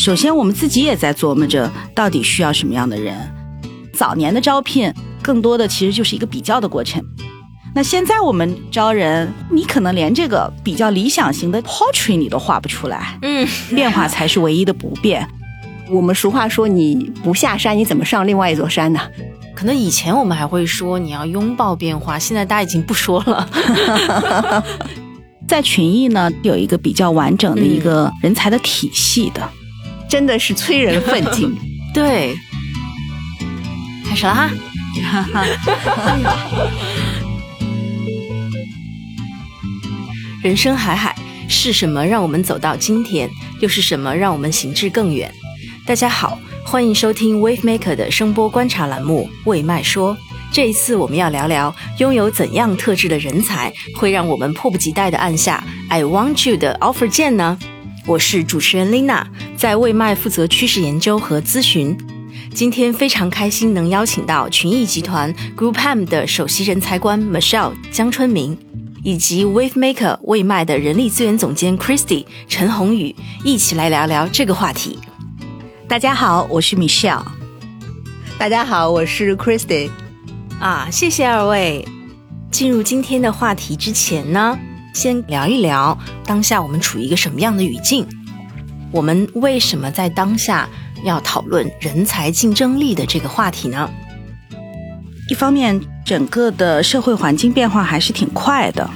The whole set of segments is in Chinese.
首先，我们自己也在琢磨着到底需要什么样的人。早年的招聘更多的其实就是一个比较的过程。那现在我们招人，你可能连这个比较理想型的 portrait 你都画不出来，嗯，变化才是唯一的不变。我们俗话说，你不下山，你怎么上另外一座山呢？可能以前我们还会说你要拥抱变化，现在大家已经不说了。在群艺呢，有一个比较完整的一个人才的体系的，真的是催人奋进。对，开始了哈。人生海海，是什么让我们走到今天？又是什么让我们行至更远？大家好，欢迎收听 Wave Maker 的声波观察栏目《魏麦说》。这一次我们要聊聊拥有怎样特质的人才，会让我们迫不及待地按下 I want you 的 offer 键呢？我是主持人 Lina，在为麦负责趋势研究和咨询。今天非常开心能邀请到群益集团 Group M 的首席人才官 Michelle 江春明。以及 Wave Maker 为卖的人力资源总监 Christy 陈宏宇一起来聊聊这个话题。大家好，我是 Michelle。大家好，我是 Christy。啊，谢谢二位。进入今天的话题之前呢，先聊一聊当下我们处于一个什么样的语境？我们为什么在当下要讨论人才竞争力的这个话题呢？一方面，整个的社会环境变化还是挺快的。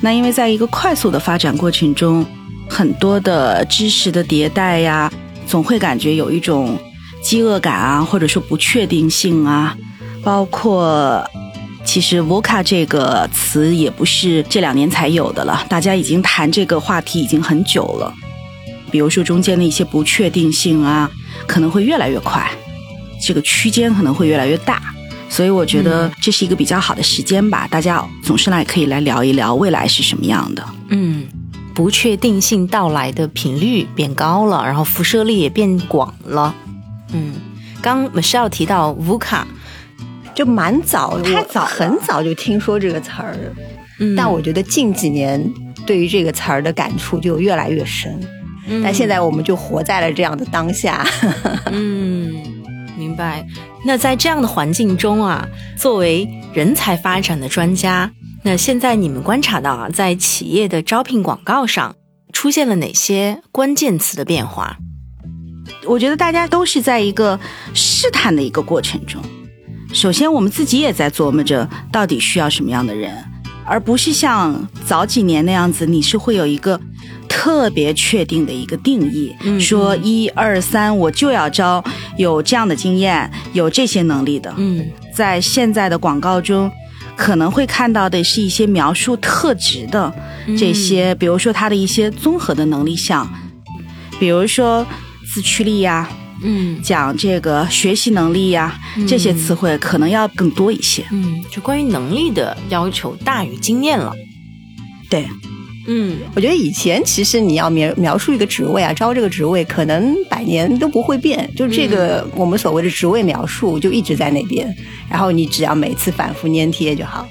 那因为在一个快速的发展过程中，很多的知识的迭代呀，总会感觉有一种饥饿感啊，或者说不确定性啊。包括，其实 “voca” 这个词也不是这两年才有的了，大家已经谈这个话题已经很久了。比如说中间的一些不确定性啊，可能会越来越快，这个区间可能会越来越大。所以我觉得这是一个比较好的时间吧，大家总是来可以来聊一聊未来是什么样的。嗯，不确定性到来的频率变高了，然后辐射力也变广了。嗯，刚 Michelle 提到 VUCA，就蛮早，太早，很早就听说这个词儿。嗯，但我觉得近几年对于这个词儿的感触就越来越深。嗯，但现在我们就活在了这样的当下。嗯，明白。那在这样的环境中啊，作为人才发展的专家，那现在你们观察到啊，在企业的招聘广告上出现了哪些关键词的变化？我觉得大家都是在一个试探的一个过程中。首先，我们自己也在琢磨着到底需要什么样的人，而不是像早几年那样子，你是会有一个。特别确定的一个定义，说一二三，我就要招有这样的经验、有这些能力的。嗯，在现在的广告中，可能会看到的是一些描述特质的这些，比如说他的一些综合的能力项，比如说自驱力呀，嗯，讲这个学习能力呀，这些词汇可能要更多一些。嗯，就关于能力的要求大于经验了。对。嗯，我觉得以前其实你要描描述一个职位啊，招这个职位可能百年都不会变，就这个我们所谓的职位描述就一直在那边，然后你只要每次反复粘贴就好。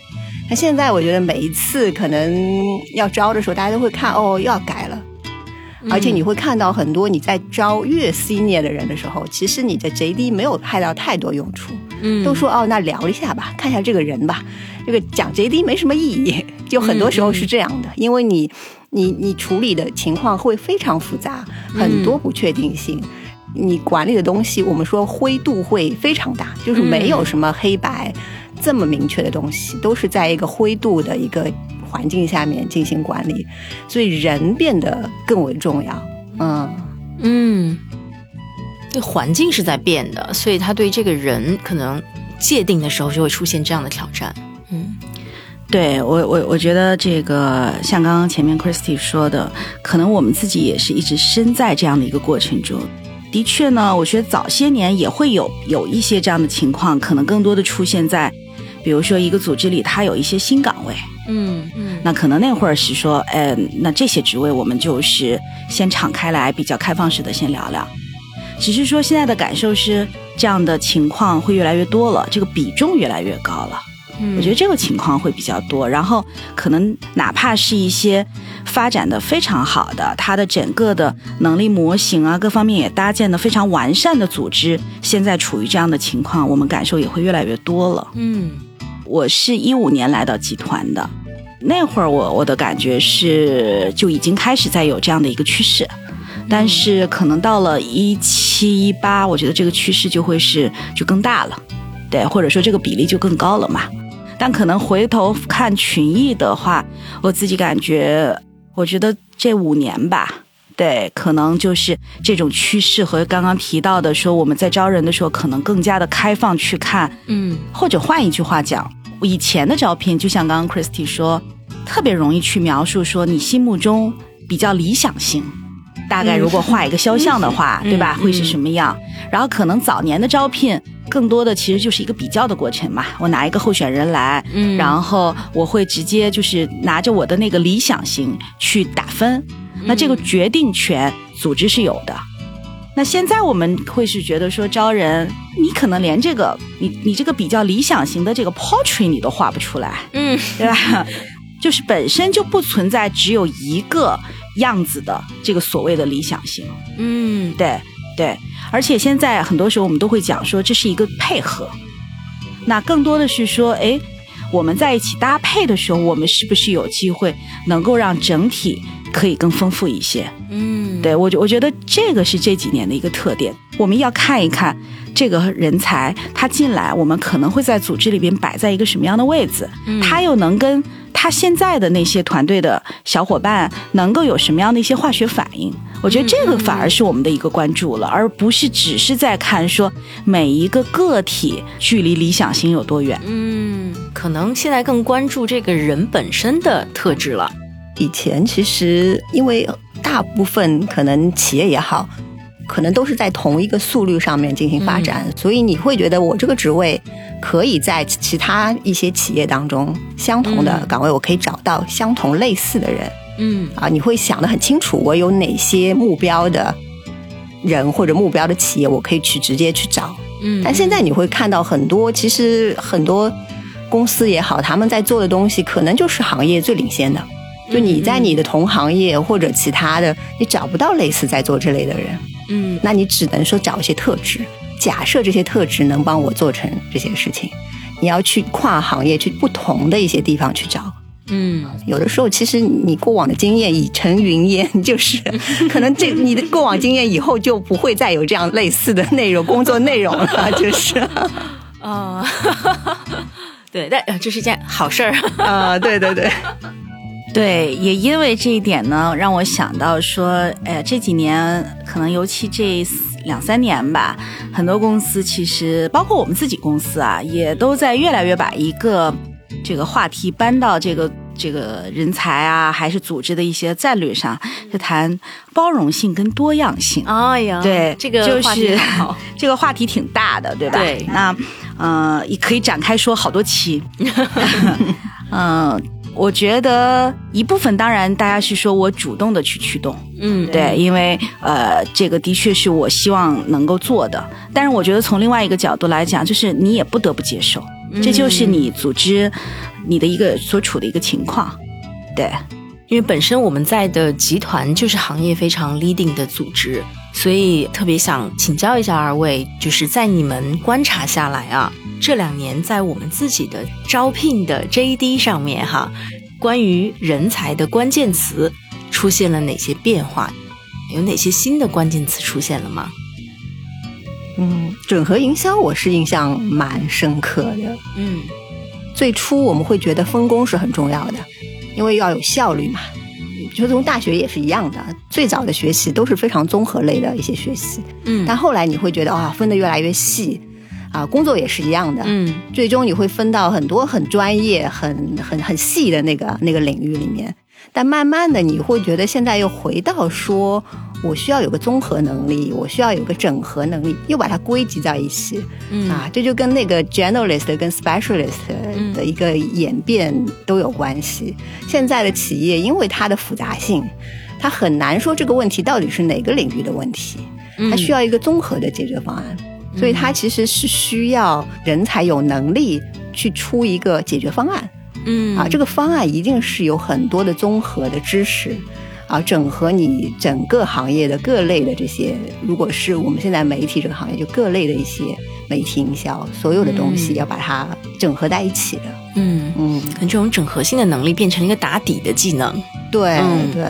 那现在我觉得每一次可能要招的时候，大家都会看哦，又要改了，而且你会看到很多你在招越 senior 的人的时候，其实你的 JD 没有派到太多用处，嗯，都说哦，那聊一下吧，看一下这个人吧，这个讲 JD 没什么意义。就很多时候是这样的，因为你，你，你处理的情况会非常复杂，很多不确定性，你管理的东西，我们说灰度会非常大，就是没有什么黑白这么明确的东西，都是在一个灰度的一个环境下面进行管理，所以人变得更为重要。嗯嗯，这环境是在变的，所以他对这个人可能界定的时候就会出现这样的挑战。嗯。对我，我我觉得这个像刚刚前面 Christy 说的，可能我们自己也是一直身在这样的一个过程中。的确呢，我觉得早些年也会有有一些这样的情况，可能更多的出现在，比如说一个组织里，它有一些新岗位，嗯嗯，那可能那会儿是说，哎，那这些职位我们就是先敞开来，比较开放式的先聊聊。只是说现在的感受是，这样的情况会越来越多了，这个比重越来越高了。我觉得这个情况会比较多。然后可能哪怕是一些发展的非常好的，它的整个的能力模型啊，各方面也搭建的非常完善的组织，现在处于这样的情况，我们感受也会越来越多了。嗯我是一五年来到集团的，那会儿我我的感觉是就已经开始在有这样的一个趋势，但是可能到了一七一八，我觉得这个趋势就会是就更大了，对，或者说这个比例就更高了嘛。但可能回头看群益的话，我自己感觉，我觉得这五年吧。对，可能就是这种趋势和刚刚提到的说，我们在招人的时候，可能更加的开放去看，嗯或者换一句话讲，以前的招聘，就像刚刚 Christy 说，特别容易去描述说你心目中比较理想型，大概如果画一个肖像的话，嗯对吧，嗯会是什么样？然后可能早年的招聘，更多的其实就是一个比较的过程嘛。我拿一个候选人来，嗯然后我会直接就是拿着我的那个理想型去打分，那这个决定权组织是有的。那现在我们会是觉得说招人，你可能连这个你你这个比较理想型的这个 portrait 你都画不出来，嗯对吧？就是本身就不存在只有一个样子的这个所谓的理想型，嗯对对。而且现在很多时候我们都会讲说这是一个配合，那更多的是说，哎，我们在一起搭配的时候，我们是不是有机会能够让整体可以更丰富一些？嗯，对我觉我觉得这个是这几年的一个特点，我们要看一看这个人才他进来，我们可能会在组织里边摆在一个什么样的位置，他又能跟他现在的那些团队的小伙伴能够有什么样的一些化学反应。我觉得这个反而是我们的一个关注了，而不是只是在看说每一个个体距离理想型有多远。嗯，可能现在更关注这个人本身的特质了。以前其实因为大部分可能企业也好，可能都是在同一个速率上面进行发展，所以你会觉得我这个职位可以在其他一些企业当中相同的岗位，我可以找到相同类似的人。嗯。啊，你会想得很清楚，我有哪些目标的人或者目标的企业，我可以去直接去找。嗯，但现在你会看到很多，其实很多公司也好，他们在做的东西可能就是行业最领先的。就你在你的同行业或者其他的，你找不到类似在做这类的人，嗯那你只能说找一些特质。假设这些特质能帮我做成这些事情，你要去跨行业去不同的一些地方去找。嗯有的时候，其实你过往的经验已成云烟，就是 可能这你的过往经验以后就不会再有这样类似的内容工作内容了，就是啊，对，但呃这是件好事儿。啊、对对对。对，也因为这一点呢，让我想到说，哎，这几年可能尤其这两三年吧，很多公司其实包括我们自己公司啊，也都在越来越把一个这个话题搬到这个这个人才啊，还是组织的一些战略上，就谈包容性跟多样性。哎呀，对，这个就是这个话题挺大的，对吧？对那呃，也可以展开说好多期。嗯 我觉得一部分当然大家是说我主动的去驱动，嗯，对，因为呃，这个的确是我希望能够做的。但是我觉得从另外一个角度来讲，就是你也不得不接受，这就是你组织你的一个所处的一个情况。对，因为本身我们在的集团就是行业非常 leading 的组织，所以特别想请教一下二位，就是在你们观察下来啊，这两年在我们自己的招聘的 JD 上面哈，关于人才的关键词出现了哪些变化？有哪些新的关键词出现了吗？嗯，整合营销我是印象蛮深刻的。嗯最初我们会觉得分工是很重要的，因为要有效率嘛。就从大学也是一样的，最早的学习都是非常综合类的一些学习，嗯但后来你会觉得啊，分的越来越细，啊，工作也是一样的，嗯最终你会分到很多很专业、很很很细的那个那个领域里面。但慢慢的，你会觉得现在又回到说，我需要有个综合能力，我需要有个整合能力，又把它归集在一起。嗯啊，这就跟那个 generalist 跟 specialist 的一个演变都有关系。现在的企业因为它的复杂性，它很难说这个问题到底是哪个领域的问题，它需要一个综合的解决方案。所以它其实是需要人才有能力去出一个解决方案。嗯啊，这个方案一定是有很多的综合的知识，啊，整合你整个行业的各类的这些，如果是我们现在媒体这个行业，就各类的一些媒体营销，所有的东西嗯要把它整合在一起的。嗯，嗯，可能这种整合性的能力变成了一个打底的技能。对、嗯对，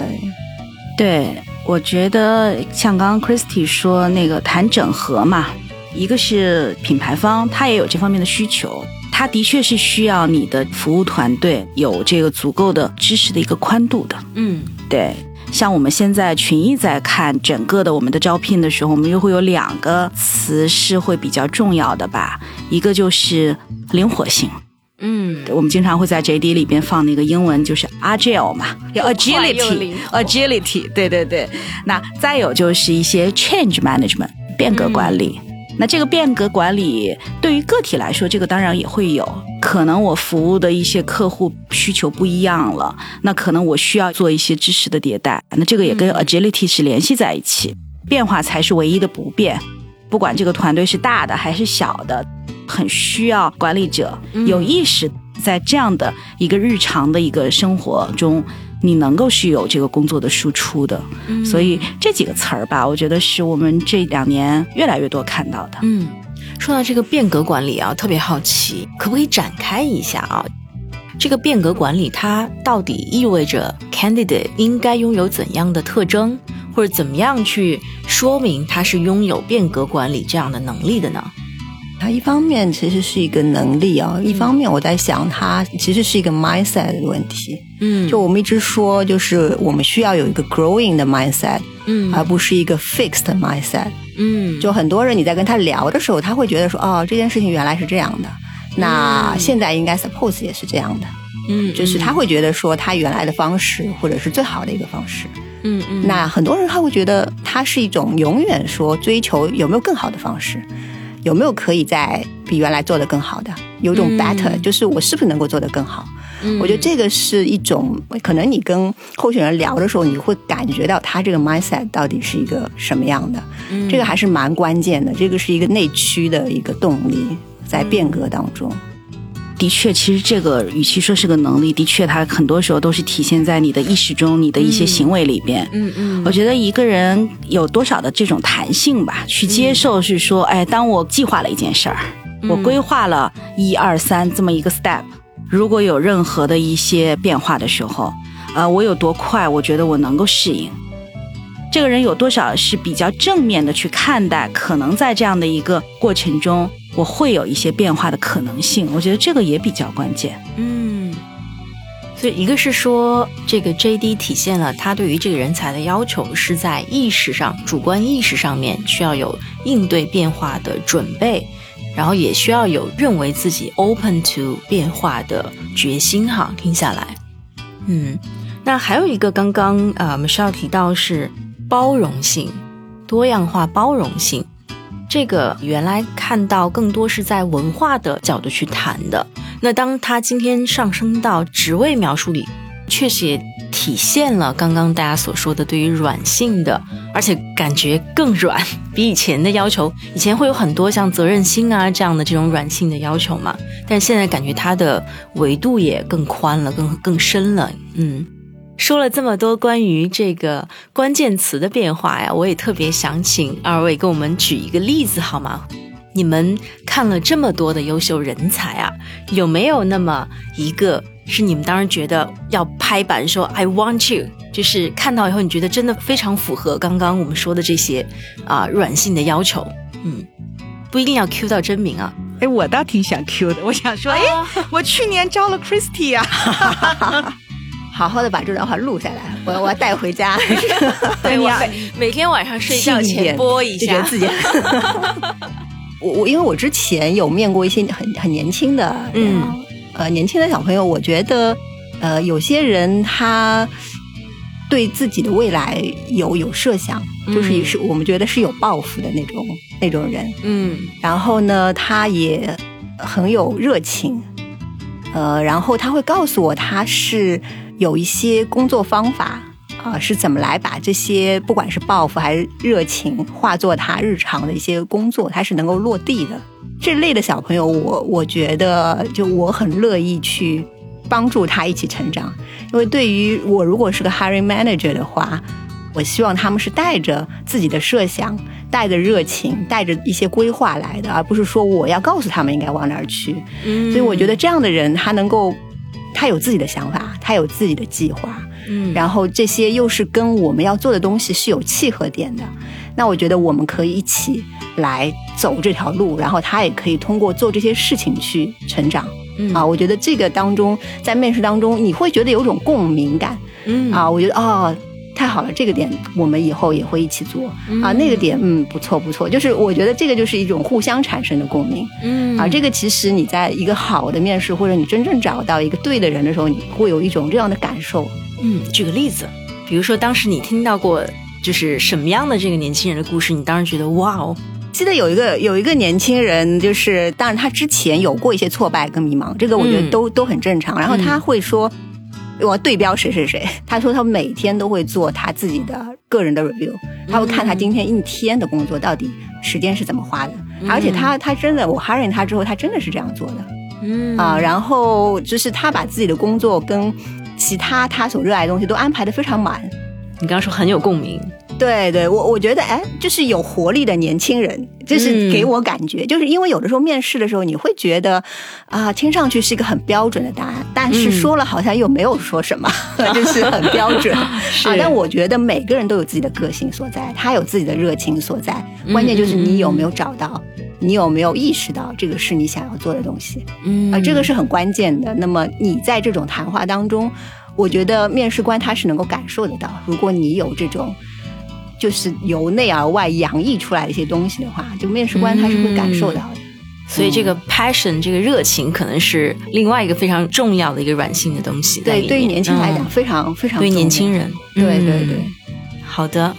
对，我觉得像刚刚 Christy 说那个谈整合嘛，一个是品牌方，他也有这方面的需求，他的确是需要你的服务团队有这个足够的知识的一个宽度的。嗯对，像我们现在群艺在看整个的我们的招聘的时候，我们又会有两个词是会比较重要的吧，一个就是灵活性。嗯我们经常会在 JD 里边放那个英文，就是 agile 嘛，有又快又灵活 agility，agility，对对对。那再有就是一些 change management，变革管理。那这个变革管理对于个体来说，这个当然也会有。可能我服务的一些客户需求不一样了，那可能我需要做一些知识的迭代。那这个也跟 agility 是联系在一起，变化才是唯一的不变。不管这个团队是大的还是小的，很需要管理者有意识，在这样的一个日常的一个生活中，你能够是有这个工作的输出的。所以这几个词儿吧，我觉得是我们这两年越来越多看到的。嗯，说到这个变革管理啊，特别好奇，可不可以展开一下啊？这个变革管理它到底意味着 candidate 应该拥有怎样的特征，或者怎么样去说明他是拥有变革管理这样的能力的呢？它一方面其实是一个能力啊，一方面我在想，它其实是一个 mindset 的问题。嗯。就我们一直说，就是我们需要有一个 growing 的 mindset，嗯。而不是一个 fixed mindset。嗯。就很多人你在跟他聊的时候，他会觉得说，哦，这件事情原来是这样的，那嗯。现在应该 suppose 也是这样的，嗯就是他会觉得说他原来的方式或者是最好的一个方式。嗯嗯。那很多人他会觉得他是一种永远说追求有没有更好的方式，有没有可以在比原来做的更好的，有种嗯 better，、就是我是不是能够做得更好？嗯我觉得这个是一种，可能你跟候选人聊的时候，你会感觉到他这个 mindset 到底是一个什么样的，嗯这个还是蛮关键的。这个是一个内驱的一个动力，在变革当中。的确，其实这个与其说是个能力，的确它很多时候都是体现在你的意识中、你的一些行为里边。嗯嗯我觉得一个人有多少的这种弹性吧，去接受是说，哎，当我计划了一件事儿，我规划了一二三这么一个 step，如果有任何的一些变化的时候，呃，我有多快，我觉得我能够适应。这个人有多少是比较正面的去看待，可能在这样的一个过程中，我会有一些变化的可能性。我觉得这个也比较关键。嗯，所以一个是说，这个 JD 体现了他对于这个人才的要求是在意识上、主观意识上面需要有应对变化的准备，然后也需要有认为自己 open to 变化的决心哈。听下来，嗯，那还有一个刚刚呃 Michelle 提到是包容性、多样化、包容性。这个原来看到更多是在文化的角度去谈的，那当他今天上升到职位描述里，确实也体现了刚刚大家所说的对于软性的，而且感觉更软，比以前的要求，以前会有很多像责任心啊这样的这种软性的要求嘛，但现在感觉它的维度也更宽了，更更深了，嗯。说了这么多关于这个关键词的变化呀，我也特别想请二位给我们举一个例子好吗？你们看了这么多的优秀人才啊，有没有那么一个是你们当时觉得要拍板说 I want you，就是看到以后你觉得真的非常符合刚刚我们说的这些啊、软性的要求？嗯，不一定要 Q 到真名啊。哎，我倒挺想 Q 的，我想说，哎，我去年招了 Christy 啊，好好的把这段话录下来，我我要带回家。对，我每每天晚上睡觉前播一下。自己。我我因为我之前有面过一些很很年轻的，嗯嗯，呃，年轻的小朋友，我觉得，呃，有些人他对自己的未来有有设想，就是嗯是我们觉得是有抱负的那种那种人。嗯然后呢，他也很有热情，呃，然后他会告诉我他是有一些工作方法啊、是怎么来把这些不管是抱负还是热情化作他日常的一些工作，他是能够落地的。这类的小朋友，我我觉得就我很乐意去帮助他一起成长，因为对于我如果是个 hiring manager 的话，我希望他们是带着自己的设想、带着热情、带着一些规划来的，而不是说我要告诉他们应该往哪儿去。嗯所以我觉得这样的人，他能够，他有自己的想法，他有自己的计划，嗯然后这些又是跟我们要做的东西是有契合点的。那我觉得我们可以一起来走这条路，然后他也可以通过做这些事情去成长。嗯啊，我觉得这个当中，在面试当中，你会觉得有种共鸣感嗯啊。我觉得哦，太好了，这个点我们以后也会一起做啊。那个点，嗯，不错不错，就是我觉得这个就是一种互相产生的共鸣。嗯啊，这个其实你在一个好的面试，或者你真正找到一个对的人的时候，你会有一种这样的感受。嗯，举个例子，比如说当时你听到过就是什么样的这个年轻人的故事，你当时觉得哇哦，记得有一个有一个年轻人，就是当然他之前有过一些挫败跟迷茫，这个我觉得嗯都、都很正常。然后他会说。我要对标谁谁谁，他说他每天都会做他自己的个人的 review，他会看他今天一天的工作到底时间是怎么花的，而且他他真的我 hiring 他之后，他真的是这样做的。嗯啊，然后就是他把自己的工作跟其他他所热爱的东西都安排的非常满。你刚刚说很有共鸣，对对，我我觉得哎，就是有活力的年轻人，就是给我感觉，就是因为有的时候面试的时候，你会觉得啊，听上去是一个很标准的答案，但是说了好像又没有说什么，就是很标准 啊。但我觉得每个人都有自己的个性所在，他有自己的热情所在，关键就是你有没有找到，你有没有意识到这个是你想要做的东西。嗯啊，这个是很关键的。那么你在这种谈话当中，我觉得面试官他是能够感受得到，如果你有这种就是由内而外洋溢出来的一些东西的话，就面试官他是会感受到的。所以这个 passion 这个热情可能是另外一个非常重要的一个软性的东西对，对于年轻人来讲，嗯。非常非常对年轻人，对对嗯。对，好的，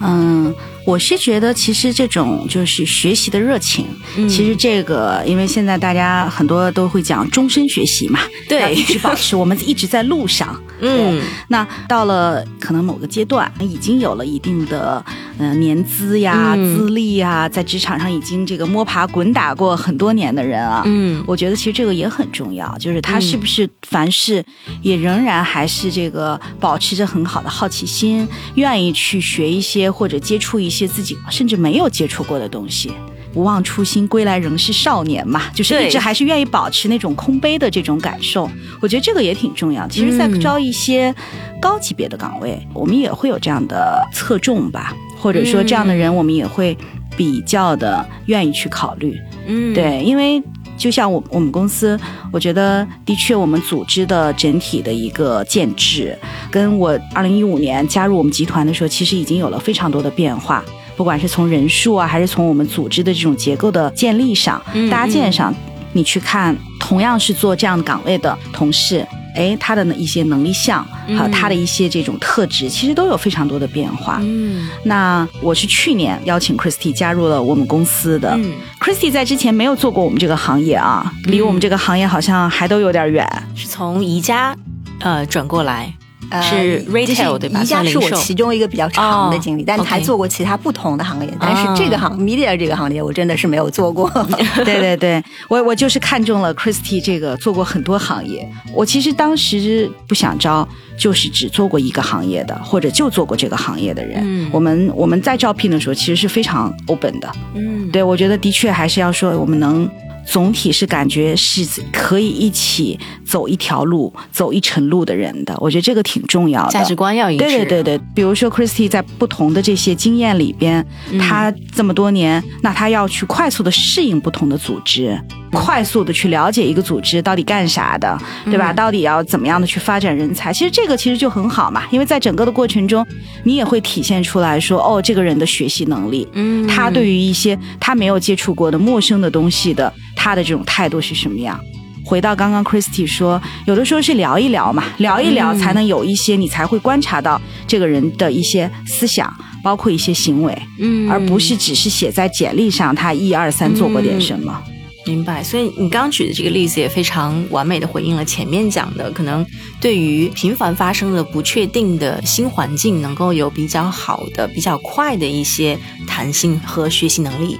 嗯，我是觉得其实这种就是学习的热情，嗯。其实这个因为现在大家很多都会讲终身学习嘛，对。要一直保持，我们一直在路上。嗯。那到了可能某个阶段，已经有了一定的呃年资呀、嗯。资历呀，在职场上已经这个摸爬滚打过很多年的人啊，嗯。我觉得其实这个也很重要，就是他是不是凡事也仍然还是这个保持着很好的好奇心，愿意去学一些或者接触一些自己甚至没有接触过的东西。不忘初心，归来仍是少年嘛，就是一直还是愿意保持那种空杯的这种感受。我觉得这个也挺重要。其实，在嗯招一些高级别的岗位，我们也会有这样的侧重吧，或者说这样的人，我们也会比较的愿意去考虑。嗯，对，因为就像我我们公司，我觉得的确我们组织的整体的一个建制，跟我二零一五年加入我们集团的时候，其实已经有了非常多的变化。不管是从人数啊，还是从我们组织的这种结构的建立上、嗯搭建上，你去看，同样是做这样的岗位的同事，哎，他的一些能力项，还有他的一些这种特质，其实都有非常多的变化。嗯那我是去年邀请 Christy 加入了我们公司的。嗯 Christy 在之前没有做过我们这个行业啊，离我们这个行业好像还都有点远。是从宜家呃转过来，呃是 retail 就是对吧宜家是我其中一个比较长的经历，哦但是还做过其他不同的行业。但是哦这个行 media 这个行业，我真的是没有做过。对对对，我我就是看中了 Christy 这个做过很多行业。我其实当时不想招，就是只做过一个行业的，或者就做过这个行业的人。嗯我们我们在招聘的时候其实是非常 open 的。嗯对我觉得的确还是要说，我们能总体是感觉是可以一起走一条路、走一程路的人的。我觉得这个挺重要的。价值观要一致，对对对对，比如说 Christy 在不同的这些经验里边，嗯他这么多年，那他要去快速的适应不同的组织，快速的去了解一个组织到底干啥的，对吧？到底要怎么样的去发展人才？其实这个其实就很好嘛，因为在整个的过程中，你也会体现出来说，哦，这个人的学习能力，嗯他对于一些他没有接触过的陌生的东西的，他的这种态度是什么样？回到刚刚 Christy 说，有的时候是聊一聊嘛，聊一聊嗯才能有一些，你才会观察到这个人的一些思想，包括一些行为，嗯而不是只是写在简历上他一二三做过点什么。明白，所以你刚刚举的这个例子也非常完美的回应了前面讲的，可能对于频繁发生的不确定的新环境，能够有比较好的、比较快的一些弹性和学习能力。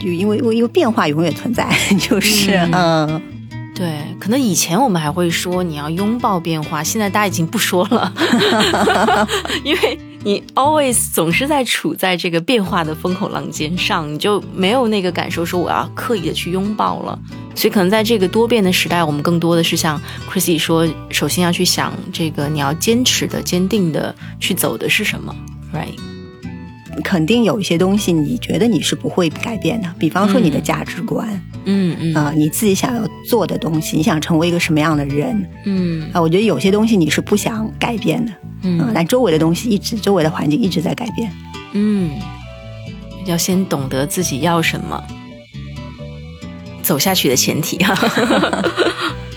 就因为因为变化永远存在，就是嗯。对，可能以前我们还会说你要拥抱变化，现在大家已经不说了，因为你 always 总是在处在这个变化的风口浪尖上，你就没有那个感受说我要刻意的去拥抱了。所以可能在这个多变的时代，我们更多的是像 Chrissy 说，首先要去想这个你要坚持的、坚定的去走的是什么，right？肯定有一些东西你觉得你是不会改变的，比方说你的价值观。嗯嗯啊，你自己想要做的东西，你想成为一个什么样的人？嗯啊，我觉得有些东西你是不想改变的，嗯，但周围的东西一直，周围的环境一直在改变。嗯，要先懂得自己要什么，走下去的前提哈。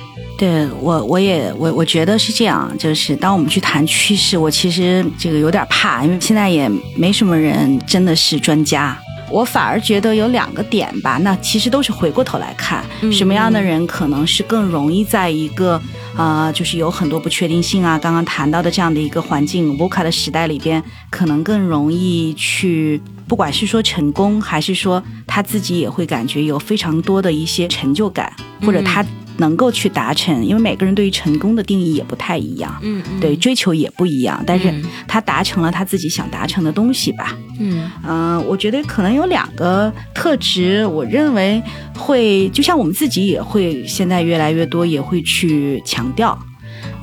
对我，我也我我觉得是这样，就是当我们去谈趋势，我其实这个有点怕，因为现在也没什么人真的是专家。我反而觉得有两个点吧，那其实都是回过头来看，什么样的人可能是更容易在一个啊，就是有很多不确定性啊，刚刚谈到的这样的一个环境，VUCA 的时代里边，可能更容易去，不管是说成功，还是说他自己也会感觉有非常多的一些成就感，或者他。能够去达成，因为每个人对于成功的定义也不太一样，嗯，对，追求也不一样，但是他达成了他自己想达成的东西吧，嗯。嗯，我觉得可能有两个特质，我认为会，就像我们自己也会，现在越来越多也会去强调，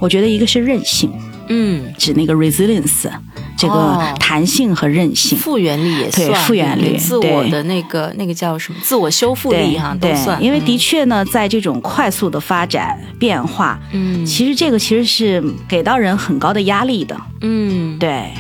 我觉得一个是韧性，嗯，指那个 resilience。这个弹性和韧性，复原力也算，复原力，自我的那个那个叫什么？自我修复力哈，都算。因为的确呢，在这种快速的发展变化，嗯，其实这个其实是给到人很高的压力的，嗯，对。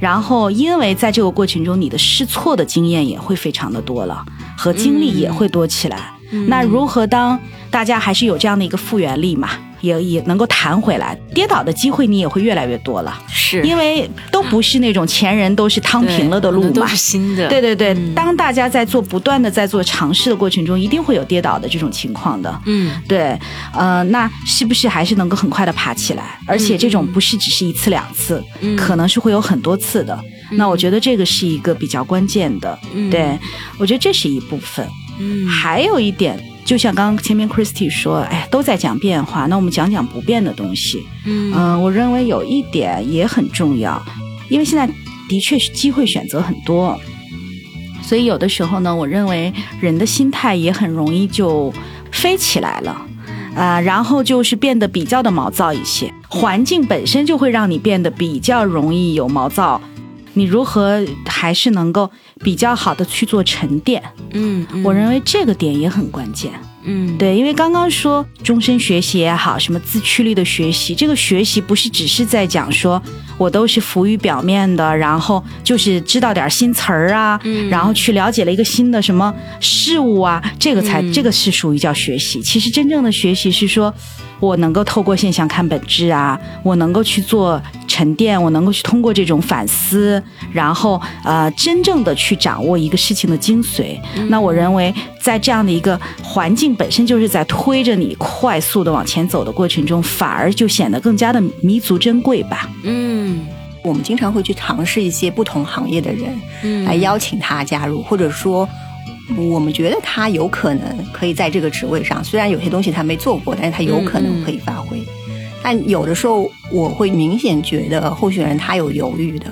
然后，因为在这个过程中，你的试错的经验也会非常的多了，和经历也会多起来。那如何当大家还是有这样的一个复原力嘛？也也能够弹回来，跌倒的机会你也会越来越多了，是因为都不是那种前人都是趟平了的路嘛，都是新的。对对对，当大家在做不断的在做尝试的过程中，一定会有跌倒的这种情况的。嗯，对，呃，那是不是还是能够很快的爬起来？而且这种不是只是一次两次，可能是会有很多次的。那我觉得这个是一个比较关键的。对，我觉得这是一部分。嗯，还有一点。就像刚刚前面 Christy 说，哎，都在讲变化，那我们讲讲不变的东西。嗯，我认为有一点也很重要，因为现在的确是机会选择很多，所以有的时候呢，我认为人的心态也很容易就飞起来了，啊，然后就是变得比较的毛躁一些，环境本身就会让你变得比较容易有毛躁。你如何还是能够比较好的去做沉淀？嗯，我认为这个点也很关键。嗯，对，因为刚刚说终身学习也好，什么自驱力的学习，这个学习不是只是在讲说我都是浮于表面的，然后就是知道点新词儿啊，然后去了解了一个新的什么事物啊，这个才这个是属于叫学习。其实真正的学习是说。我能够透过现象看本质啊，我能够去做沉淀，我能够去通过这种反思，然后呃，真正的去掌握一个事情的精髓。那我认为，在这样的一个环境本身就是在推着你快速的往前走的过程中，反而就显得更加的弥足珍贵吧。嗯，我们经常会去尝试一些不同行业的人，嗯来邀请他加入，或者说。我们觉得他有可能可以在这个职位上，虽然有些东西他没做过，但是他有可能可以发挥。但有的时候我会明显觉得候选人他有犹豫的，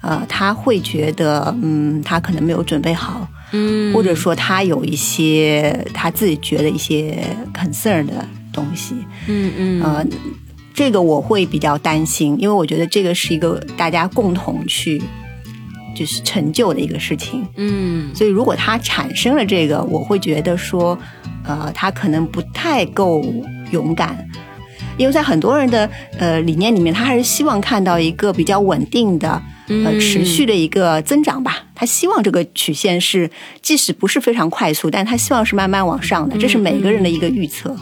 呃，他会觉得嗯，他可能没有准备好，嗯，或者说他有一些他自己觉得一些 concern 的东西，嗯嗯，呃，这个我会比较担心，因为我觉得这个是一个大家共同去。就是成就的一个事情，嗯，所以如果他产生了这个，我会觉得说，呃，他可能不太够勇敢，因为在很多人的呃理念里面，他还是希望看到一个比较稳定的、呃持续的一个增长吧。他希望这个曲线是，即使不是非常快速，但他希望是慢慢往上的，这是每个人的一个预测。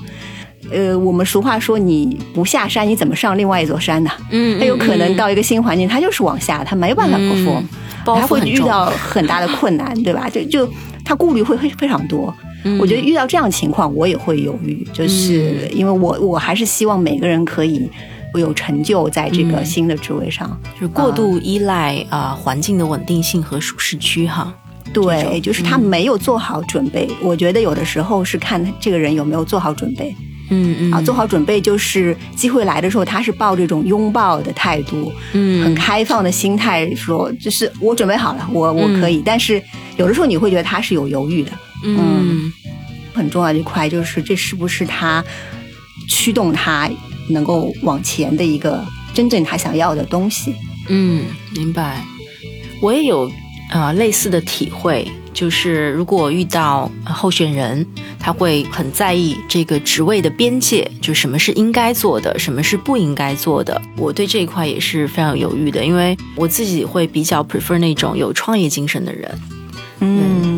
呃，我们俗话说，你不下山，你怎么上另外一座山呢？嗯，他有可能到一个新环境，他就是往下，他没有办法克服，他会遇到很大的困难，对吧？就就他顾虑会非非常多。我觉得遇到这样情况，我也会犹豫，就是因为我我还是希望每个人可以有成就在这个新的职位上，就是过度依赖啊环境的稳定性和舒适区哈。对，就是他没有做好准备。我觉得有的时候是看这个人有没有做好准备。嗯嗯啊，做好准备就是机会来的时候，他是抱这种拥抱的态度，嗯很开放的心态，说就是我准备好了，我我可以。但是有的时候你会觉得他是有犹豫的。嗯很重要的一块就是这是不是他驱动他能够往前的一个真正他想要的东西。嗯，明白。我也有呃类似的体会，就是如果遇到呃候选人，他会很在意这个职位的边界，就什么是应该做的，什么是不应该做的。我对这一块也是非常犹豫的，因为我自己会比较 prefer 那种有创业精神的人。嗯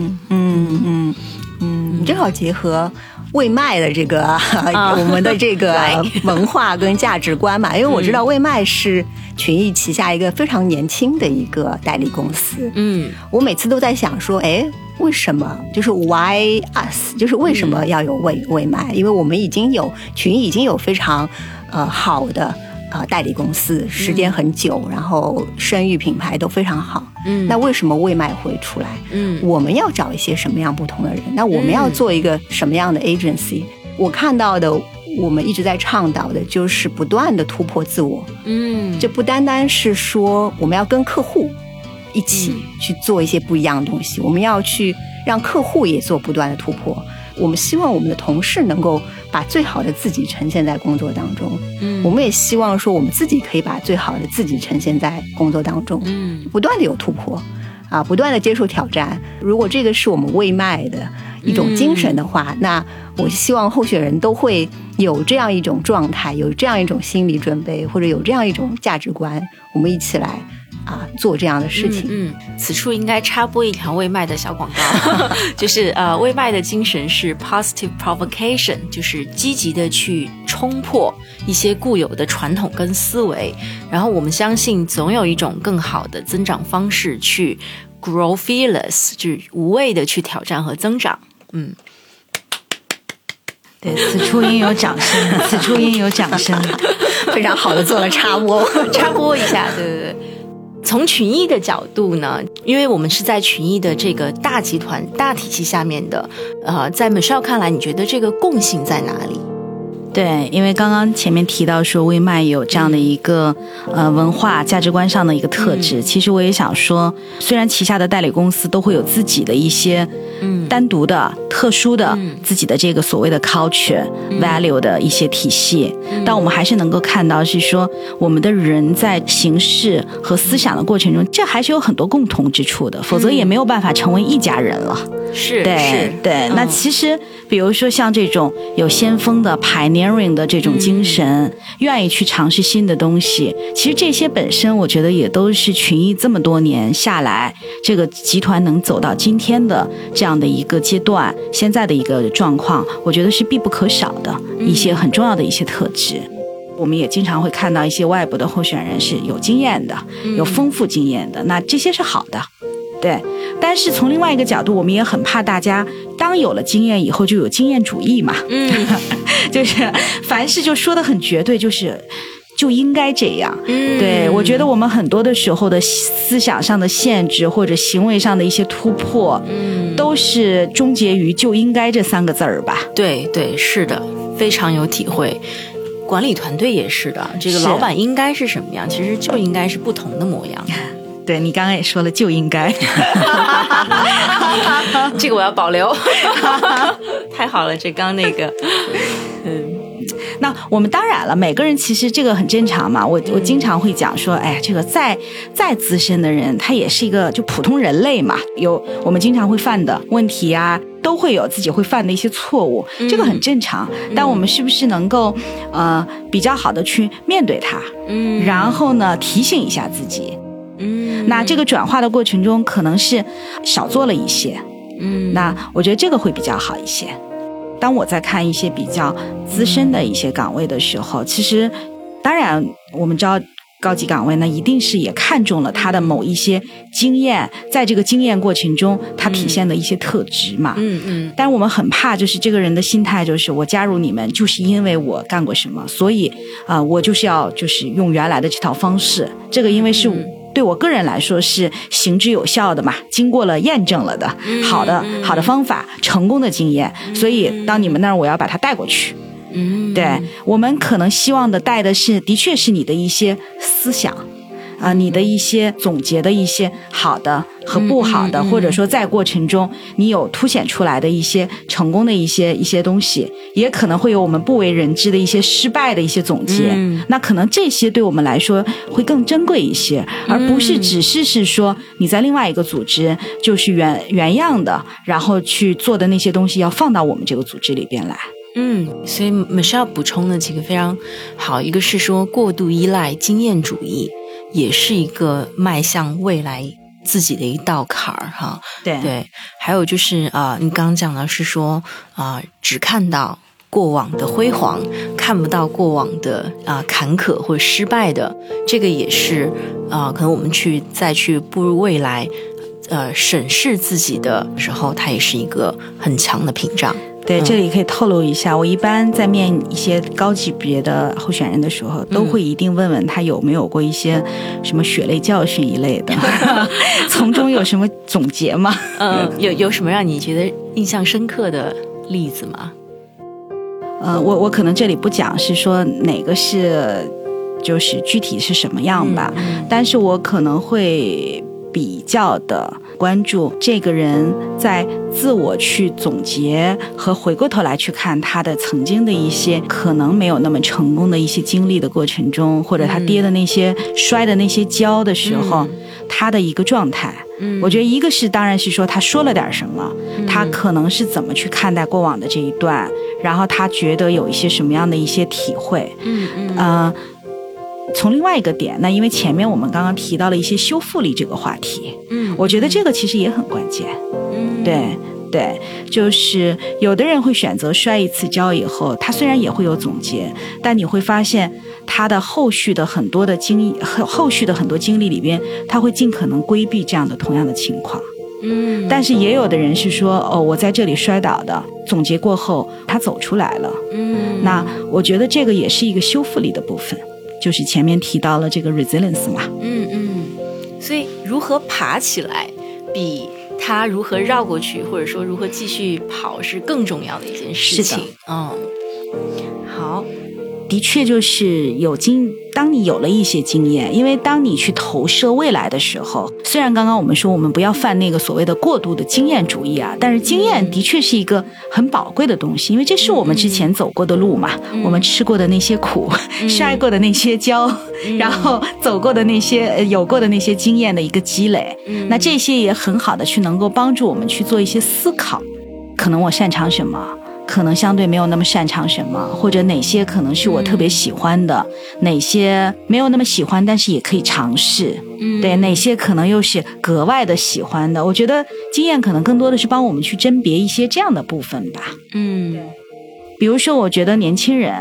嗯，正好结合。魏麦的这个、我们的这个文化跟价值观嘛，因为我知道魏麦是群益旗下一个非常年轻的一个代理公司。嗯，我每次都在想说，哎，为什么？就是 Why us？就是为什么要有魏魏麦？因为我们已经有群益已经有非常呃好的呃代理公司，时间很久，然后声誉品牌都非常好。嗯，那为什么未卖会出来？嗯，我们要找一些什么样不同的人？那我们要做一个什么样的 agency？、我看到的，我们一直在倡导的就是不断的突破自我。嗯，就不单单是说我们要跟客户一起去做一些不一样的东西，我们要去让客户也做不断的突破。我们希望我们的同事能够把最好的自己呈现在工作当中，嗯。我们也希望说我们自己可以把最好的自己呈现在工作当中，嗯。不断的有突破，啊，不断的接受挑战。如果这个是我们未卖的一种精神的话，那我希望候选人都会有这样一种状态，有这样一种心理准备，或者有这样一种价值观，我们一起来啊做这样的事情。嗯，嗯此处应该插播一条未卖的小广告，就是呃，未卖的精神是 positive provocation，就是积极的去冲破一些固有的传统跟思维，然后我们相信总有一种更好的增长方式去 grow fearless，就是无畏的去挑战和增长。嗯，对，此处应有掌声，此处应有掌声。非常好的做了插播，插播一下，对对对。从群益的角度呢，因为我们是在群益的这个大集团、大体系下面的，呃，在美少看来，你觉得这个共性在哪里？对，因为刚刚前面提到说微麦有这样的一个呃文化价值观上的一个特质，其实我也想说，虽然旗下的代理公司都会有自己的一些嗯。单独的、特殊的嗯。自己的这个所谓的 culture、value 的一些体系，但我们还是能够看到是说，我们的人在行事和思想的过程中，这还是有很多共同之处的，否则也没有办法成为一家人了。是对是，对，那嗯。其实比如说像这种有先锋的 pioneering 的这种精神，愿意去尝试新的东西，其实这些本身我觉得也都是群艺这么多年下来，这个集团能走到今天的这样的一个阶段，现在的一个状况，我觉得是必不可少的一些很重要的一些特质。我们也经常会看到一些外部的候选人是有经验的，有丰富经验的，那这些是好的。对，但是从另外一个角度，我们也很怕大家当有了经验以后就有经验主义嘛，嗯 就是凡事就说的很绝对，就是就应该这样。嗯对，我觉得我们很多的时候的思想上的限制或者行为上的一些突破，嗯，都是终结于“就应该”这三个字儿吧。对对是的，非常有体会。管理团队也是的，这个老板应该是什么样，其实就应该是不同的模样。对你刚刚也说了，就应该。这个我要保留，太好了，这刚那个，嗯那我们当然了，每个人其实这个很正常嘛。我我经常会讲说，哎呀，这个再再资深的人，他也是一个就普通人类嘛，有我们经常会犯的问题啊，都会有自己会犯的一些错误，这个很正常。但我们是不是能够呃比较好的去面对它，嗯然后呢提醒一下自己？嗯那这个转化的过程中，可能是少做了一些，嗯那我觉得这个会比较好一些。当我在看一些比较资深的一些岗位的时候，其实当然我们知道高级岗位呢，一定是也看中了他的某一些经验，在这个经验过程中，他体现的一些特质嘛。嗯嗯但我们很怕，就是这个人的心态，就是我加入你们，就是因为我干过什么，所以啊、呃我就是要就是用原来的这套方式。这个因为是对我个人来说是行之有效的嘛，经过了验证了的，好的好的方法，成功的经验，所以到你们那儿我要把它带过去。嗯，对我们可能希望的带的是，的确是你的一些思想。啊，你的一些总结的一些好的和不好的，或者说在过程中你有凸显出来的一些成功的一些一些东西，也可能会有我们不为人知的一些失败的一些总结。那可能这些对我们来说会更珍贵一些，而不是只是是说你在另外一个组织就是原原样的，然后去做的那些东西要放到我们这个组织里边来。嗯，所以 Michelle 补充的几个非常好，一个是说过度依赖经验主义。也是一个迈向未来自己的一道坎儿哈，对。对，还有就是啊，你刚刚讲的是说啊，只看到过往的辉煌，看不到过往的啊坎坷或失败的，这个也是啊，可能我们去再去步入未来，呃，审视自己的时候，它也是一个很强的屏障。对，这里可以透露一下，我一般在面一些高级别的候选人的时候，都会一定问问他有没有过一些什么血泪教训一类的，从中有什么总结吗？嗯，有有什么让你觉得印象深刻的例子吗？呃，我我可能这里不讲是说哪个是，就是具体是什么样吧，但是我可能会。比较的关注这个人在自我去总结和回过头来去看他的曾经的一些可能没有那么成功的一些经历的过程中，或者他跌的那些摔的那些跤的时候，他的一个状态。嗯，我觉得一个是当然是说他说了点什么，他可能是怎么去看待过往的这一段，然后他觉得有一些什么样的一些体会。嗯嗯啊。从另外一个点，那因为前面我们刚刚提到了一些修复力这个话题，嗯，我觉得这个其实也很关键，嗯，对对，就是有的人会选择摔一次跤以后，他虽然也会有总结，但你会发现他的后续的很多的经后后续的很多经历里边，他会尽可能规避这样的同样的情况，嗯，但是也有的人是说，哦，我在这里摔倒的，总结过后他走出来了，嗯，那我觉得这个也是一个修复力的部分。就是前面提到了这个 resilience 嘛，嗯嗯，所以如何爬起来，比他如何绕过去，或者说如何继续跑是更重要的一件事情。嗯，好。的确，就是有经，当你有了一些经验，因为当你去投射未来的时候，虽然刚刚我们说我们不要犯那个所谓的过度的经验主义啊，但是经验的确是一个很宝贵的东西，因为这是我们之前走过的路嘛，我们吃过的那些苦，摔过的那些跤，然后走过的那些有过的那些经验的一个积累，那这些也很好的去能够帮助我们去做一些思考，可能我擅长什么。可能相对没有那么擅长什么，或者哪些可能是我特别喜欢的，哪些没有那么喜欢，但是也可以尝试。嗯，对，哪些可能又是格外的喜欢的？我觉得经验可能更多的是帮我们去甄别一些这样的部分吧。嗯，比如说，我觉得年轻人。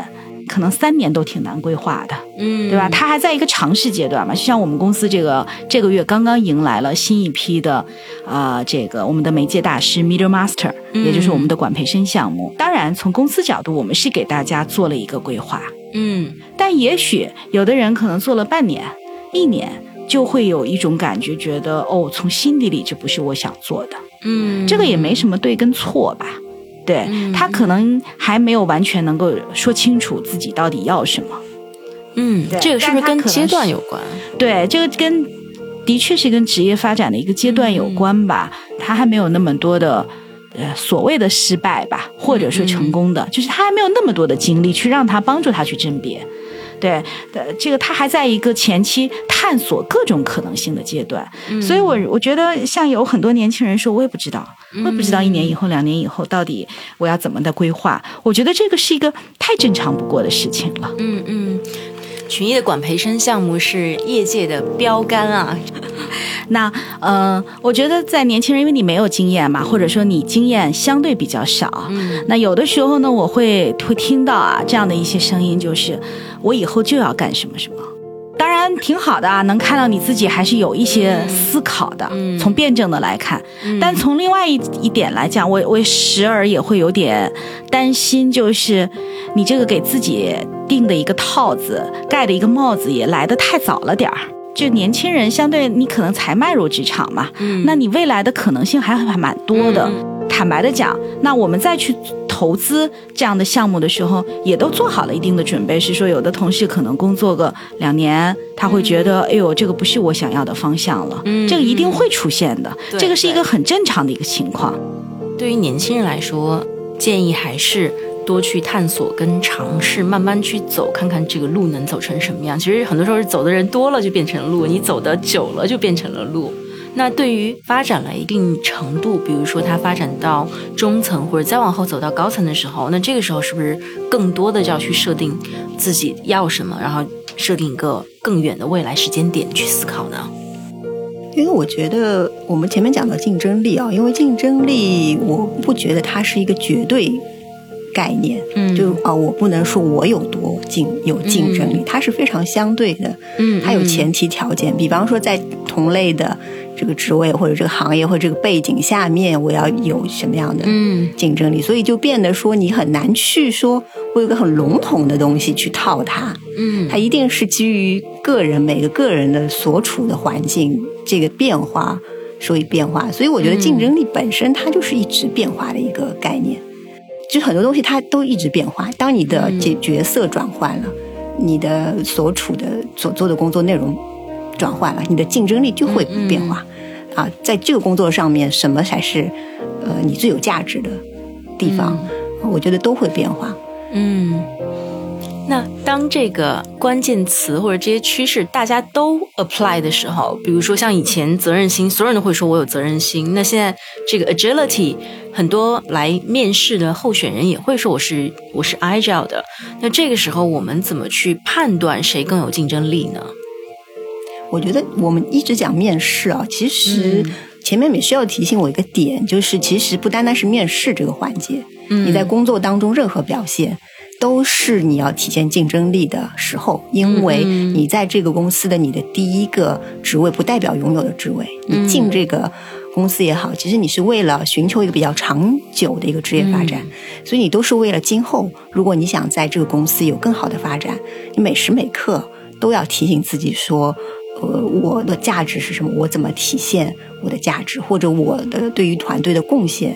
可能三年都挺难规划的，嗯，对吧？他还在一个尝试阶段嘛。就像我们公司这个这个月刚刚迎来了新一批的，啊，这个我们的媒介大师 Media Master，也就是我们的管培生项目。当然，从公司角度，我们是给大家做了一个规划，嗯。但也许有的人可能做了半年、一年，就会有一种感觉，觉得哦，从心底里这不是我想做的，嗯。这个也没什么对跟错吧。对他可能还没有完全能够说清楚自己到底要什么，嗯，这个是不是跟阶段有关？对，这个跟的确是跟职业发展的一个阶段有关吧。他还没有那么多的呃所谓的失败吧，或者说成功的，就是他还没有那么多的精力去让他帮助他去甄别。对，呃这个他还在一个前期探索各种可能性的阶段，所以我我觉得像有很多年轻人说，我也不知道，我也不知道一年以后、两年以后到底我要怎么的规划。我觉得这个是一个太正常不过的事情了。嗯嗯，群益的管培生项目是业界的标杆啊。那呃，我觉得在年轻人，因为你没有经验嘛，或者说你经验相对比较少，那有的时候呢，我会会听到啊这样的一些声音，就是我以后就要干什么什么。当然挺好的啊，能看到你自己还是有一些思考的。从辩证的来看，但从另外一一点来讲，我我时而也会有点担心，就是你这个给自己定的一个套子、盖的一个帽子也来的太早了点儿。就年轻人相对你可能才迈入职场嘛，嗯那你未来的可能性还还蛮多的。嗯坦白的讲，那我们再去投资这样的项目的时候，也都做好了一定的准备。是说，有的同事可能工作个两年，他会觉得，哎呦，这个不是我想要的方向了。嗯这个一定会出现的，对这个是一个很正常的一个情况。对于年轻人来说，建议还是多去探索跟尝试，慢慢去走，看看这个路能走成什么样。其实很多时候是走的人多了就变成路，你走的久了就变成了路。那对于发展了一定程度，比如说它发展到中层或者再往后走到高层的时候，那这个时候是不是更多的就要去设定自己要什么，然后设定一个更远的未来时间点去思考呢？因为我觉得我们前面讲到竞争力啊，因为竞争力，我不觉得它是一个绝对概念，嗯。就啊，我不能说我有多竞有竞争力，它是非常相对的，嗯它有前提条件，比方说在同类的这个职位或者这个行业或者这个背景下面，我要有什么样的嗯。竞争力，所以就变得说你很难去说我有个很笼统的东西去套它，嗯。它一定是基于个人每个个人的所处的环境这个变化，所以变化。所以我觉得竞争力本身它就是一直变化的一个概念，就很多东西它都一直变化。当你的角角色转换了，你的所处的所做的工作内容转换了，你的竞争力就会变化。啊，在这个工作上面，什么才是呃你最有价值的地方？我觉得都会变化。嗯，那当这个关键词或者这些趋势大家都 apply 的时候，比如说像以前责任心，所有人都会说我有责任心。那现在这个 agility，很多来面试的候选人也会说我是我是 agile 的。那这个时候我们怎么去判断谁更有竞争力呢？我觉得我们一直讲面试啊，其实前面也需要提醒我一个点，就是其实不单单是面试这个环节，嗯你在工作当中任何表现。都是你要体现竞争力的时候，因为嗯你在这个公司的你的第一个职位不代表拥有的职位，你进这个公司也好，其实你是为了寻求一个比较长久的一个职业发展，所以你都是为了今后，如果你想在这个公司有更好的发展，你每时每刻都要提醒自己说，呃，我的价值是什么？我怎么体现我的价值？或者我的对于团队的贡献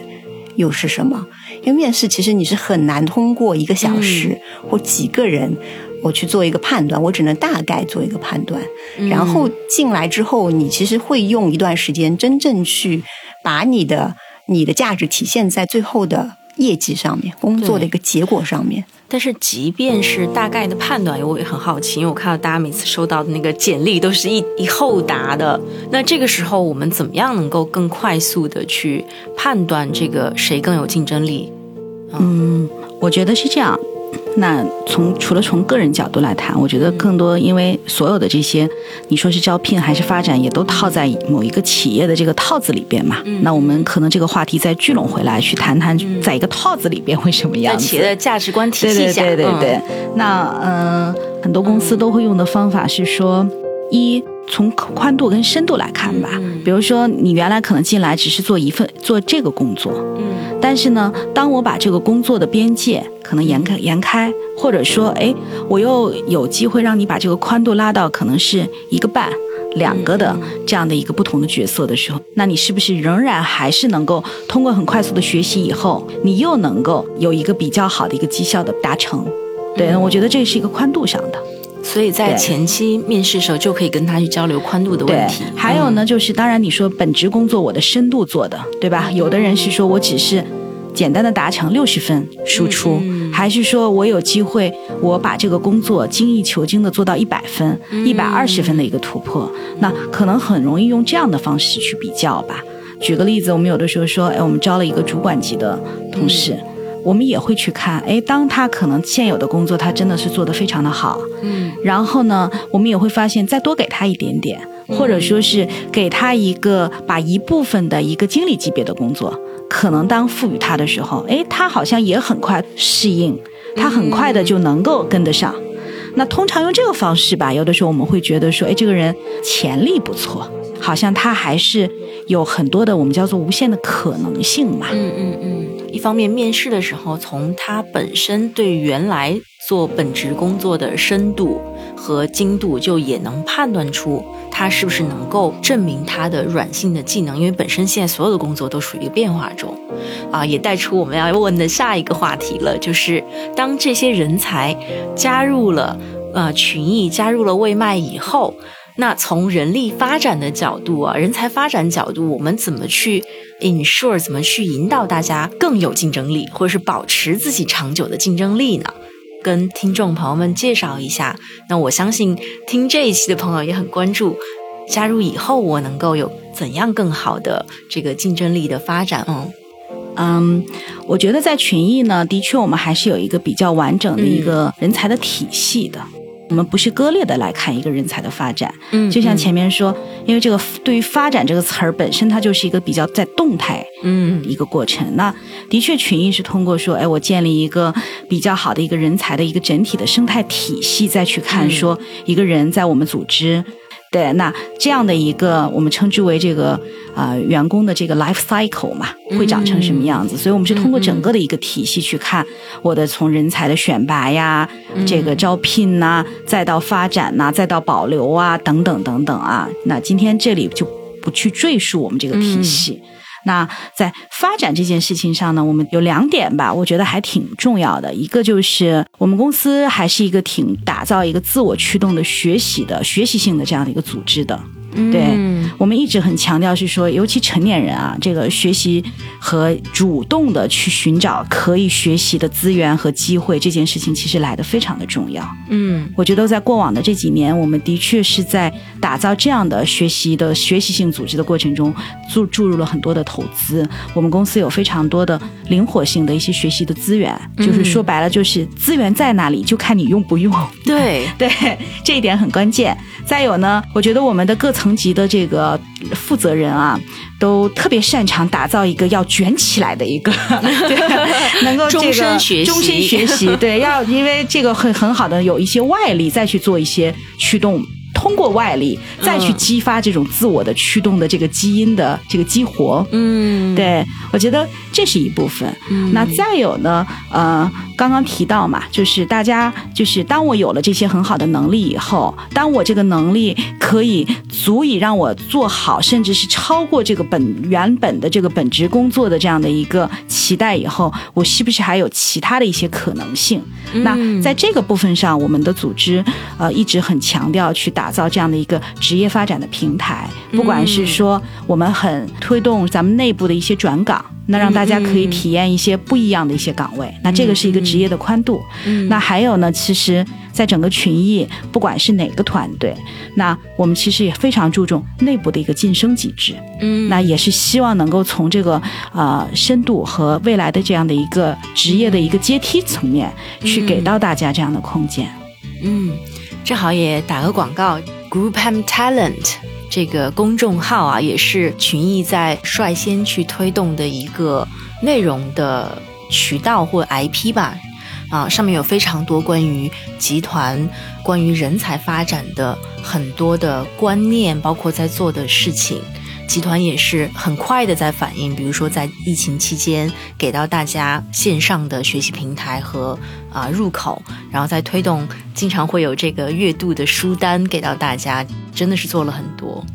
又是什么？因为面试其实你是很难通过一个小时、或几个人。我去做一个判断，我只能大概做一个判断，然后进来之后，你其实会用一段时间真正去把你的你的价值体现在最后的业绩上面，工作的一个结果上面。但是即便是大概的判断，我也很好奇，因为我看到大家每次收到的那个简历都是一一厚沓的。那这个时候，我们怎么样能够更快速的去判断这个谁更有竞争力？嗯，我觉得是这样。那从除了从个人角度来谈，我觉得更多因为所有的这些，你说是招聘还是发展，也都套在某一个企业的这个套子里边嘛。那我们可能这个话题再聚拢回来，去谈谈在一个套子里边会什么样企业的价值观体对对系下，对对对。嗯那嗯、呃很多公司都会用的方法是说，一从宽度跟深度来看吧。嗯比如说，你原来可能进来只是做一份做这个工作，嗯但是呢，当我把这个工作的边界可能延开延开，或者说，哎，我又有机会让你把这个宽度拉到可能是一个半、两个的这样的一个不同的角色的时候，那你是不是仍然还是能够通过很快速的学习以后，你又能够有一个比较好的一个绩效的达成？对，我觉得这是一个宽度上的。所以在前期面试的时候就可以跟他去交流宽度的问题。嗯还有呢，就是当然你说本职工作我的深度做的，对吧？有的人是说我只是简单的达成六十分输出，嗯还是说我有机会我把这个工作精益求精的做到一百分、嗯一百二十分的一个突破，那可能很容易用这样的方式去比较吧。举个例子，我们有的时候说，哎，我们招了一个主管级的同事。我们也会去看，哎，当他可能现有的工作他真的是做得非常的好，嗯。然后呢，我们也会发现再多给他一点点，或者说是给他一个把一部分的一个经理级别的工作，可能当赋予他的时候，哎，他好像也很快适应，他很快的就能够跟得上。那通常用这个方式吧，有的时候我们会觉得说，哎，这个人潜力不错，好像他还是有很多的我们叫做无限的可能性嘛。嗯嗯嗯。一方面，面试的时候，从他本身对原来做本职工作的深度和精度，就也能判断出他是不是能够证明他的软性的技能？因为本身现在所有的工作都属于一个变化中，啊，也带出我们要问的下一个话题了，就是当这些人才加入了呃群艺，加入了外卖以后，那从人力发展的角度啊，人才发展角度，我们怎么去 ensure，怎么去引导大家更有竞争力，或者是保持自己长久的竞争力呢？跟听众朋友们介绍一下，那我相信听这一期的朋友也很关注，加入以后我能够有怎样更好的这个竞争力的发展？嗯嗯，我觉得在群艺呢，的确我们还是有一个比较完整的一个人才的体系的。我们不是割裂的来看一个人才的发展，嗯就像前面说，因为这个对于发展这个词儿本身，它就是一个比较在动态嗯一个过程。那的确，群艺是通过说，哎，我建立一个比较好的一个人才的一个整体的生态体系，再去看说一个人在我们组织。对，那这样的一个我们称之为这个呃员工的这个 life cycle 嘛，会长成什么样子？所以我们是通过整个的一个体系去看我的从人才的选拔呀，这个招聘呐、再到发展呐、再到保留啊，等等等等啊。那今天这里就不去赘述我们这个体系。那在发展这件事情上呢，我们有两点吧，我觉得还挺重要的。一个就是我们公司还是一个挺打造一个自我驱动的学习的学习性的这样的一个组织的。对嗯我们一直很强调是说，尤其成年人啊，这个学习和主动的去寻找可以学习的资源和机会，这件事情其实来的非常的重要。嗯我觉得在过往的这几年，我们的确是在打造这样的学习的学习性组织的过程中注注入了很多的投资。我们公司有非常多的灵活性的一些学习的资源，就是说白了就是资源在那里，就看你用不用。对，对，这一点很关键。再有呢，我觉得我们的各层级的这个负责人啊，都特别擅长打造一个要卷起来的一个，对，能够这个终身学习终身学习。对，要因为这个很很好的有一些外力再去做一些驱动。通过外力再去嗯激发这种自我的驱动的这个基因的这个激活，嗯，对，我觉得这是一部分。那再有呢，呃，刚刚提到嘛，就是大家就是当我有了这些很好的能力以后，当我这个能力可以足以让我做好，甚至是超过这个本原本的这个本职工作的这样的一个期待以后，我是不是还有其他的一些可能性？那在这个部分上，我们的组织呃一直很强调去打造这样的一个职业发展的平台，不管是说我们很推动咱们内部的一些转岗。那让大家可以体验一些不一样的一些岗位，那这个是一个职业的宽度。那还有呢，其实，在整个群艺，不管是哪个团队，那我们其实也非常注重内部的一个晋升机制。嗯那也是希望能够从这个呃深度和未来的这样的一个职业的一个阶梯层面，去给到大家这样的空间。嗯，正好也打个广告，Group Ham Talent 这个公众号啊，也是群艺在率先去推动的一个内容的渠道或 IP 吧。啊，上面有非常多关于集团、关于人才发展的很多的观念，包括在做的事情。集团也是很快的在反应，比如说在疫情期间给到大家线上的学习平台和啊、入口，然后在推动，经常会有这个月度的书单给到大家，真的是做了很多。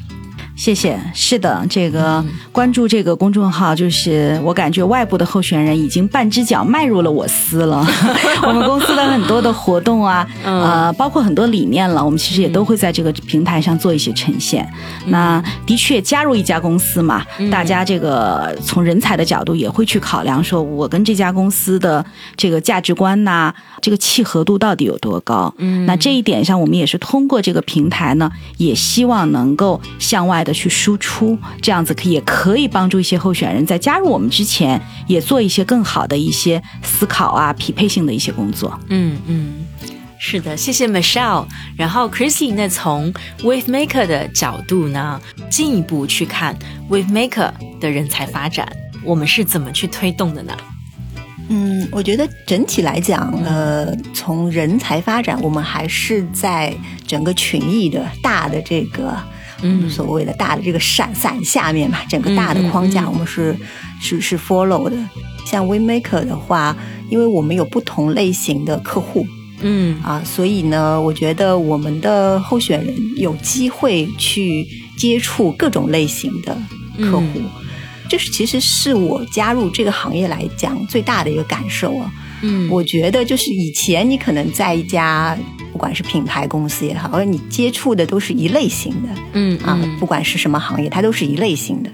谢谢，是的，这个嗯关注这个公众号，就是我感觉外部的候选人已经半只脚迈入了我司了。我们公司的很多的活动啊，嗯呃，包括很多理念了，我们其实也都会在这个平台上做一些呈现。嗯那的确，加入一家公司嘛，大家这个从人才的角度也会去考量，说我跟这家公司的这个价值观呐、这个契合度到底有多高？嗯那这一点上，我们也是通过这个平台呢，也希望能够向外的去输出，这样子可以也可以帮助一些候选人在加入我们之前，也做一些更好的一些思考啊、匹配性的一些工作。嗯嗯，是的，谢谢 Michelle。然后 Chrissy 呢，从 Wave Maker 的角度呢，进一步去看 Wave Maker 的人才发展，我们是怎么去推动的呢？嗯，我觉得整体来讲，呃，从人才发展，我们还是在整个群益的大的这个，嗯。所谓的大的这个伞伞下面嘛，整个大的框架，嗯。嗯嗯我们是是是 follow 的。像 WeMaker 的话，因为我们有不同类型的客户，嗯。啊，所以呢，我觉得我们的候选人有机会去接触各种类型的客户，这是其实是我加入这个行业来讲最大的一个感受啊。嗯。我觉得就是以前你可能在一家不管是品牌公司也好，或者你接触的都是一类型的嗯啊，不管是什么行业，它都是一类型的。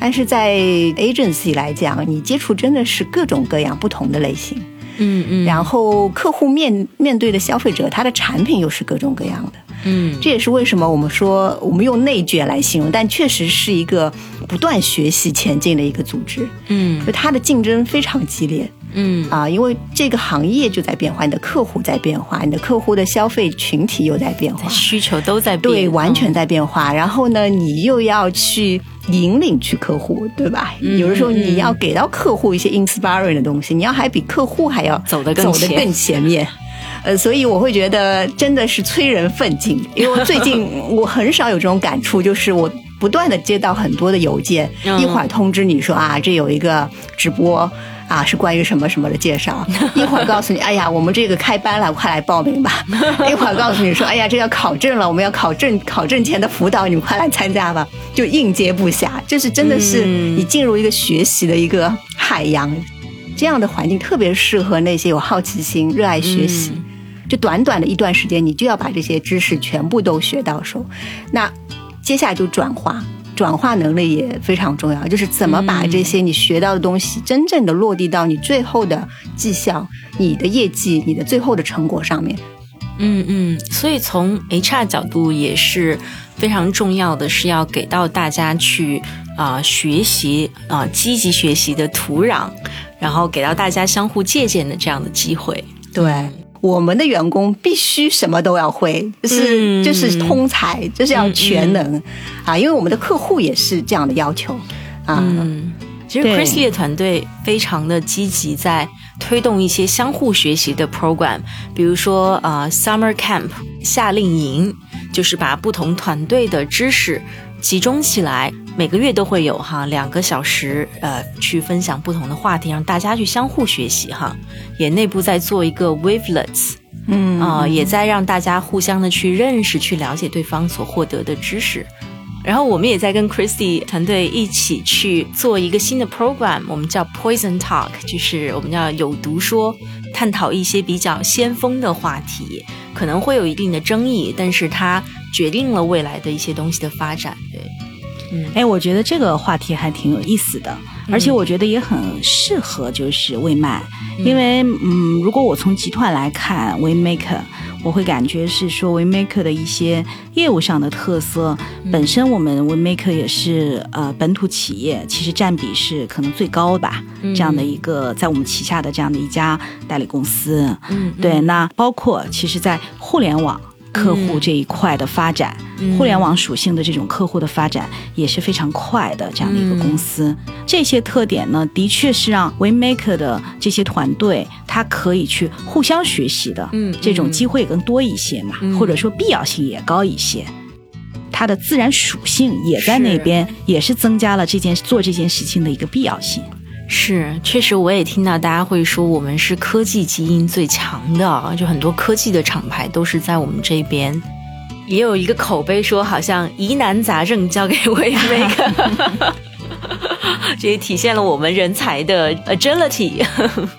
但是在 agency 来讲，你接触真的是各种各样不同的类型，嗯嗯。然后客户面面对的消费者，他的产品又是各种各样的。嗯。这也是为什么我们说我们用内卷来形容，但确实是一个不断学习前进的一个组织，嗯。就它的竞争非常激烈。嗯啊，因为这个行业就在变化，你的客户在变化，你的客户的消费群体又在变化，需求都在变，对，完全在变化。然后呢，你又要去引领去客户，对吧？嗯有的时候你要给到客户一些 inspiring 的东西，你要还比客户还要走得更前走得更前面。呃，所以我会觉得真的是催人奋进，因为最近 我很少有这种感触，就是我不断的接到很多的邮件，嗯一会儿通知你说啊，这有一个直播。啊，是关于什么什么的介绍，一会儿告诉你，哎呀，我们这个开班了，快来报名吧。一会儿告诉你说，哎呀，这要考证了，我们要考证，考证前的辅导，你们快来参加吧。就应接不暇，就是真的是嗯你进入一个学习的一个海洋，这样的环境特别适合那些有好奇心、热爱学习。嗯就短短的一段时间，你就要把这些知识全部都学到手。那接下来就转化，转化能力也非常重要，就是怎么把这些你学到的东西真正的落地到你最后的绩效、你的业绩、你的最后的成果上面。嗯嗯，所以从 HR 角度也是非常重要的，是要给到大家去啊、学习啊、积极学习的土壤，然后给到大家相互借鉴的这样的机会。对。我们的员工必须什么都要会，就是、嗯就是通才，就是要全能、啊！因为我们的客户也是这样的要求啊。嗯，其实 Chrisley 的团队非常的积极，在推动一些相互学习的 program，比如说呃 Summer Camp 夏令营，就是把不同团队的知识集中起来，每个月都会有哈两个小时，呃，去分享不同的话题，让大家去相互学习哈。也内部在做一个 wavelets，嗯啊、也在让大家互相的去认识、去了解对方所获得的知识。然后我们也在跟 Christy 团队一起去做一个新的 program，我们叫 Poison Talk，就是我们叫有毒说，探讨一些比较先锋的话题，可能会有一定的争议，但是它决定了未来的一些东西的发展。对，哎，我觉得这个话题还挺有意思的，而且我觉得也很适合就是微卖，因为嗯，如果我从集团来看 WeMaker，我会感觉是说 WeMaker 的一些业务上的特色，本身我们 WeMaker 也是呃本土企业，其实占比是可能最高吧，这样的一个在我们旗下的这样的一家代理公司，嗯，对，那包括其实，在互联网客户这一块的发展，互联网属性的这种客户的发展也是非常快的这样的一个公司。这些特点呢，的确是让 WeMaker 的这些团队，它可以去互相学习的，嗯这种机会更多一些嘛，或者说必要性也高一些。它的自然属性也在那边，也是增加了这件做这件事情的一个必要性。是，确实我也听到大家会说我们是科技基因最强的，就很多科技的厂牌都是在我们这边。也有一个口碑说，好像疑难杂症交给 WeMaker，这也体现了我们人才的 agility。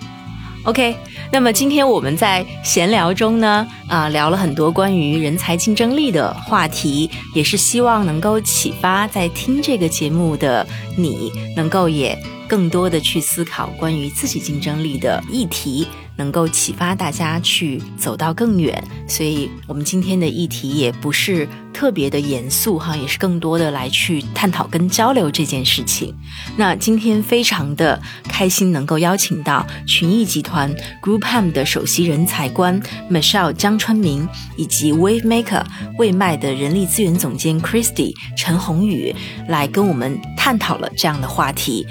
OK，那么今天我们在闲聊中呢，啊、聊了很多关于人才竞争力的话题，也是希望能够启发在听这个节目的你，能够也更多的去思考关于自己竞争力的议题，能够启发大家去走到更远。所以，我们今天的议题也不是特别的严肃哈，也是更多的来去探讨跟交流这件事情。那今天非常的开心，能够邀请到群益集团 GroupM 的首席人才官 Michelle 江川明，以及 WaveMaker 未卖的人力资源总监 Christy 陈宏宇，来跟我们探讨了这样的话题。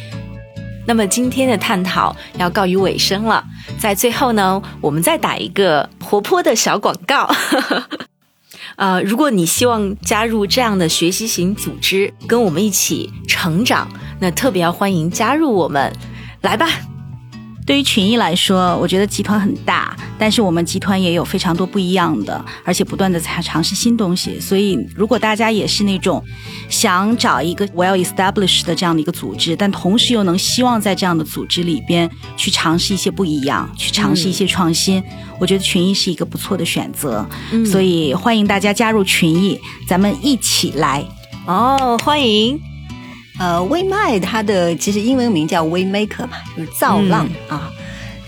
那么今天的探讨要告于尾声了，在最后呢，我们再打一个活泼的小广告。呃，如果你希望加入这样的学习型组织，跟我们一起成长，那特别要欢迎加入我们，来吧。对于群益来说，我觉得集团很大，但是我们集团也有非常多不一样的，而且不断的在尝试新东西。所以，如果大家也是那种想找一个 well established 的这样的一个组织，但同时又能希望在这样的组织里边去尝试一些不一样，去尝试一些创新，我觉得群益是一个不错的选择。所以欢迎大家加入群益，咱们一起来。哦，欢迎。呃，微麦它的其实英文名叫 Waymaker 嘛，就是造浪、啊。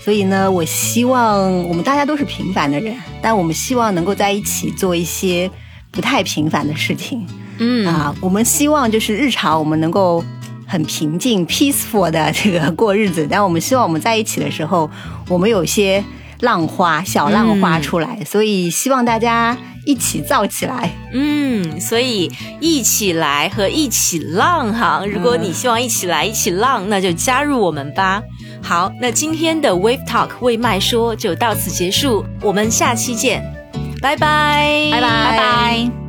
所以呢，我希望我们大家都是平凡的人，但我们希望能够在一起做一些不太平凡的事情。嗯啊，我们希望就是日常我们能够很平静、peaceful 的这个过日子，但我们希望我们在一起的时候，我们有些浪花、小浪花出来，所以希望大家一起造起来。嗯，所以一起来和一起浪哈。如果你希望一起来一起浪，那就加入我们吧。好，那今天的 Wave Talk 为麦说就到此结束，我们下期见，拜拜，拜拜拜拜。